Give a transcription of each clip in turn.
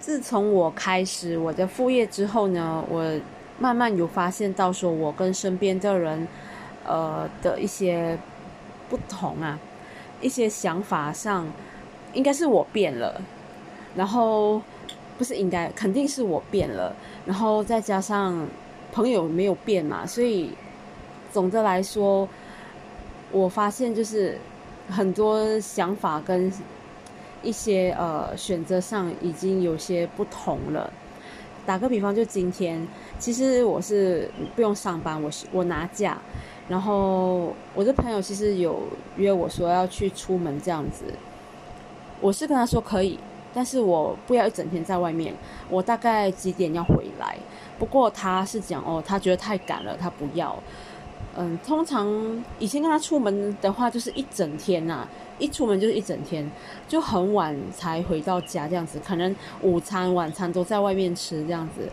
自从我开始我的副业之后呢，我慢慢有发现到说，我跟身边的人，呃的一些不同啊，一些想法上，应该是我变了，然后不是应该，肯定是我变了，然后再加上朋友没有变嘛，所以总的来说，我发现就是很多想法跟。一些呃选择上已经有些不同了。打个比方，就今天，其实我是不用上班，我是我拿假。然后我的朋友其实有约我说要去出门这样子，我是跟他说可以，但是我不要一整天在外面，我大概几点要回来。不过他是讲哦，他觉得太赶了，他不要。嗯，通常以前跟他出门的话，就是一整天呐。一出门就是一整天，就很晚才回到家这样子，可能午餐、晚餐都在外面吃这样子。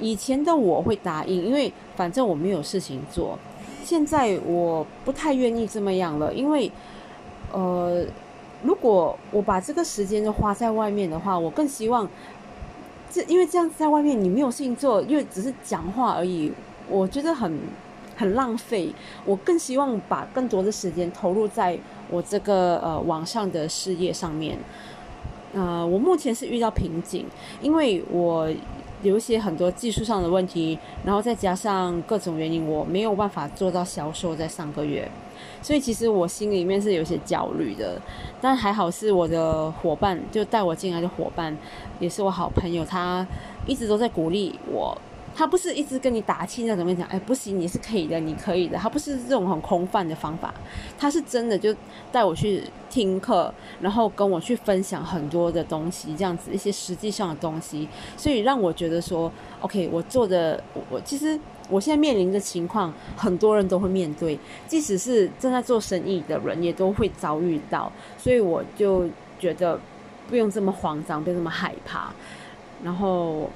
以前的我会答应，因为反正我没有事情做。现在我不太愿意这么样了，因为呃，如果我把这个时间都花在外面的话，我更希望这，因为这样子在外面你没有事情做，因为只是讲话而已，我觉得很很浪费。我更希望把更多的时间投入在。我这个呃网上的事业上面，呃，我目前是遇到瓶颈，因为我有一些很多技术上的问题，然后再加上各种原因，我没有办法做到销售在上个月，所以其实我心里面是有些焦虑的，但还好是我的伙伴，就带我进来的伙伴，也是我好朋友，他一直都在鼓励我。他不是一直跟你打气那种，跟你讲，哎，不行，你是可以的，你可以的。他不是这种很空泛的方法，他是真的就带我去听课，然后跟我去分享很多的东西，这样子一些实际上的东西，所以让我觉得说，OK，我做的，我其实我现在面临的情况，很多人都会面对，即使是正在做生意的人，也都会遭遇到，所以我就觉得不用这么慌张，不用这么害怕，然后。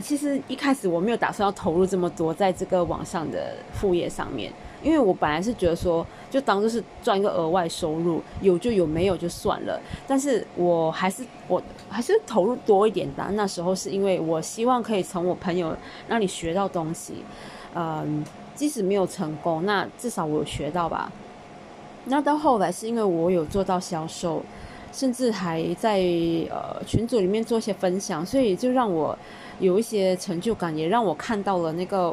其实一开始我没有打算要投入这么多在这个网上的副业上面，因为我本来是觉得说，就当做是赚一个额外收入，有就有，没有就算了。但是我还是我还是投入多一点的。那时候是因为我希望可以从我朋友那里学到东西，嗯，即使没有成功，那至少我有学到吧。那到后来是因为我有做到销售，甚至还在呃群组里面做一些分享，所以就让我。有一些成就感，也让我看到了那个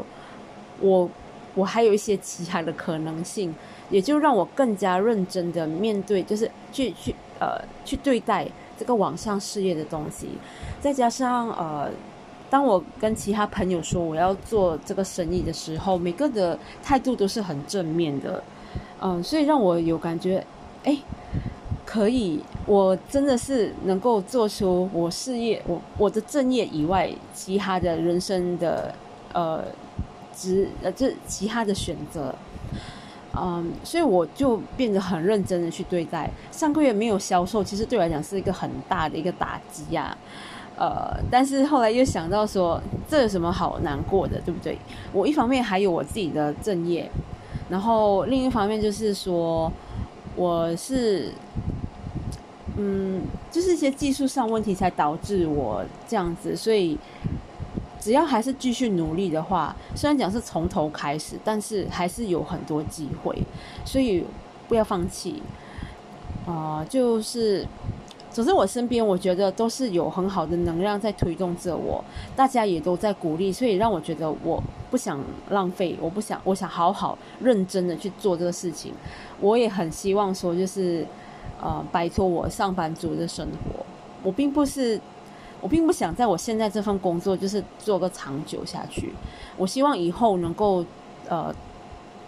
我，我还有一些其他的可能性，也就让我更加认真的面对，就是去去呃去对待这个网上事业的东西。再加上呃，当我跟其他朋友说我要做这个生意的时候，每个的态度都是很正面的，嗯，所以让我有感觉，哎。可以，我真的是能够做出我事业、我我的正业以外，其他的人生的呃，职呃，这其他的选择，嗯，所以我就变得很认真的去对待。上个月没有销售，其实对我来讲是一个很大的一个打击呀，呃，但是后来又想到说，这有什么好难过的，对不对？我一方面还有我自己的正业，然后另一方面就是说，我是。嗯，就是一些技术上问题才导致我这样子，所以只要还是继续努力的话，虽然讲是从头开始，但是还是有很多机会，所以不要放弃。啊，就是，总之我身边我觉得都是有很好的能量在推动着我，大家也都在鼓励，所以让我觉得我不想浪费，我不想，我想好好认真的去做这个事情。我也很希望说，就是。呃，摆脱我上班族的生活，我并不是，我并不想在我现在这份工作就是做个长久下去。我希望以后能够呃，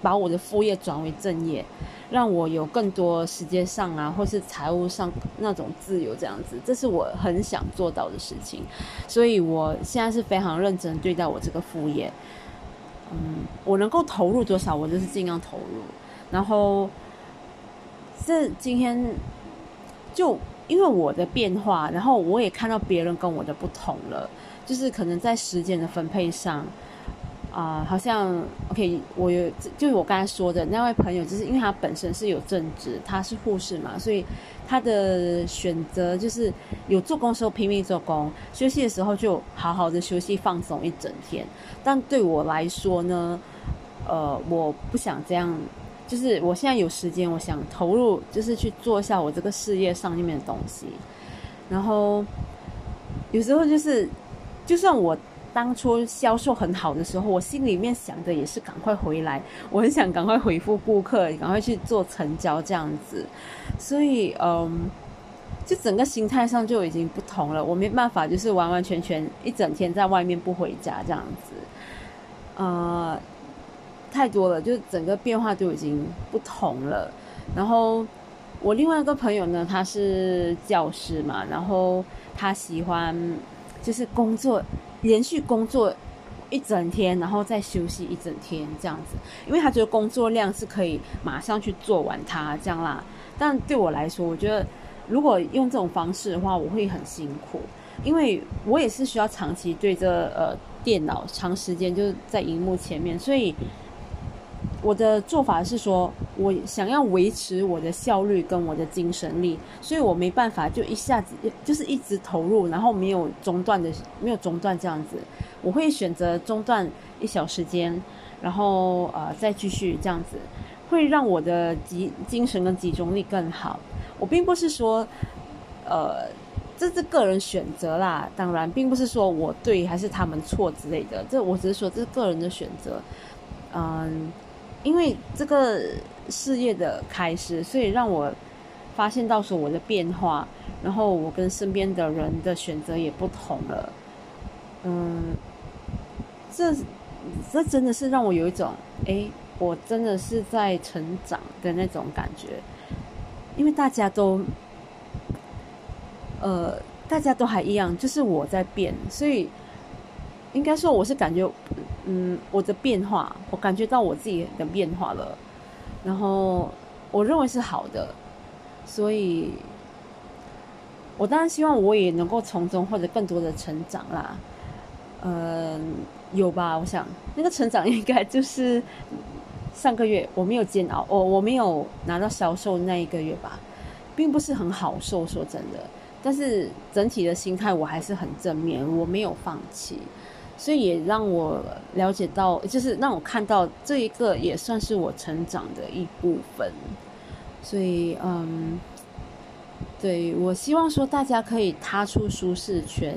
把我的副业转为正业，让我有更多时间上啊，或是财务上那种自由，这样子，这是我很想做到的事情。所以我现在是非常认真对待我这个副业。嗯，我能够投入多少，我就是尽量投入，然后。这今天就因为我的变化，然后我也看到别人跟我的不同了，就是可能在时间的分配上，啊，好像 OK，我有就是我刚才说的那位朋友，就是因为他本身是有正职，他是护士嘛，所以他的选择就是有做工时候拼命做工，休息的时候就好好的休息放松一整天。但对我来说呢，呃，我不想这样，就是我现在有时间，我想投入，就是去做一下我这个事业上面的东西。然后有时候就是，就算我。当初销售很好的时候，我心里面想的也是赶快回来，我很想赶快回复顾客，赶快去做成交这样子。所以，嗯，就整个心态上就已经不同了。我没办法，就是完完全全一整天在外面不回家这样子。呃，太多了，就整个变化就已经不同了。然后我另外一个朋友呢，他是教师嘛，然后他喜欢就是工作。连续工作一整天，然后再休息一整天，这样子，因为他觉得工作量是可以马上去做完它这样啦。但对我来说，我觉得如果用这种方式的话，我会很辛苦，因为我也是需要长期对着呃电脑，长时间就是在荧幕前面，所以。我的做法是说，我想要维持我的效率跟我的精神力，所以我没办法就一下子就是一直投入，然后没有中断的，没有中断这样子。我会选择中断一小时间，然后呃再继续这样子，会让我的集精神跟集中力更好。我并不是说，呃，这是个人选择啦，当然并不是说我对还是他们错之类的，这我只是说这是个人的选择，嗯。因为这个事业的开始，所以让我发现到说我的变化，然后我跟身边的人的选择也不同了。嗯，这这真的是让我有一种，哎，我真的是在成长的那种感觉。因为大家都，呃，大家都还一样，就是我在变，所以应该说我是感觉。嗯，我的变化，我感觉到我自己的变化了，然后我认为是好的，所以，我当然希望我也能够从中获得更多的成长啦。嗯，有吧？我想那个成长应该就是上个月我没有煎熬，我我没有拿到销售那一个月吧，并不是很好受，说真的，但是整体的心态我还是很正面，我没有放弃。所以也让我了解到，就是让我看到这一个也算是我成长的一部分。所以，嗯，对我希望说大家可以踏出舒适圈，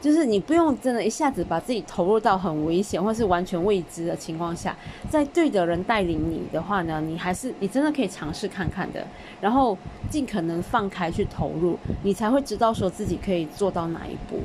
就是你不用真的一下子把自己投入到很危险或是完全未知的情况下，在对的人带领你的话呢，你还是你真的可以尝试看看的，然后尽可能放开去投入，你才会知道说自己可以做到哪一步。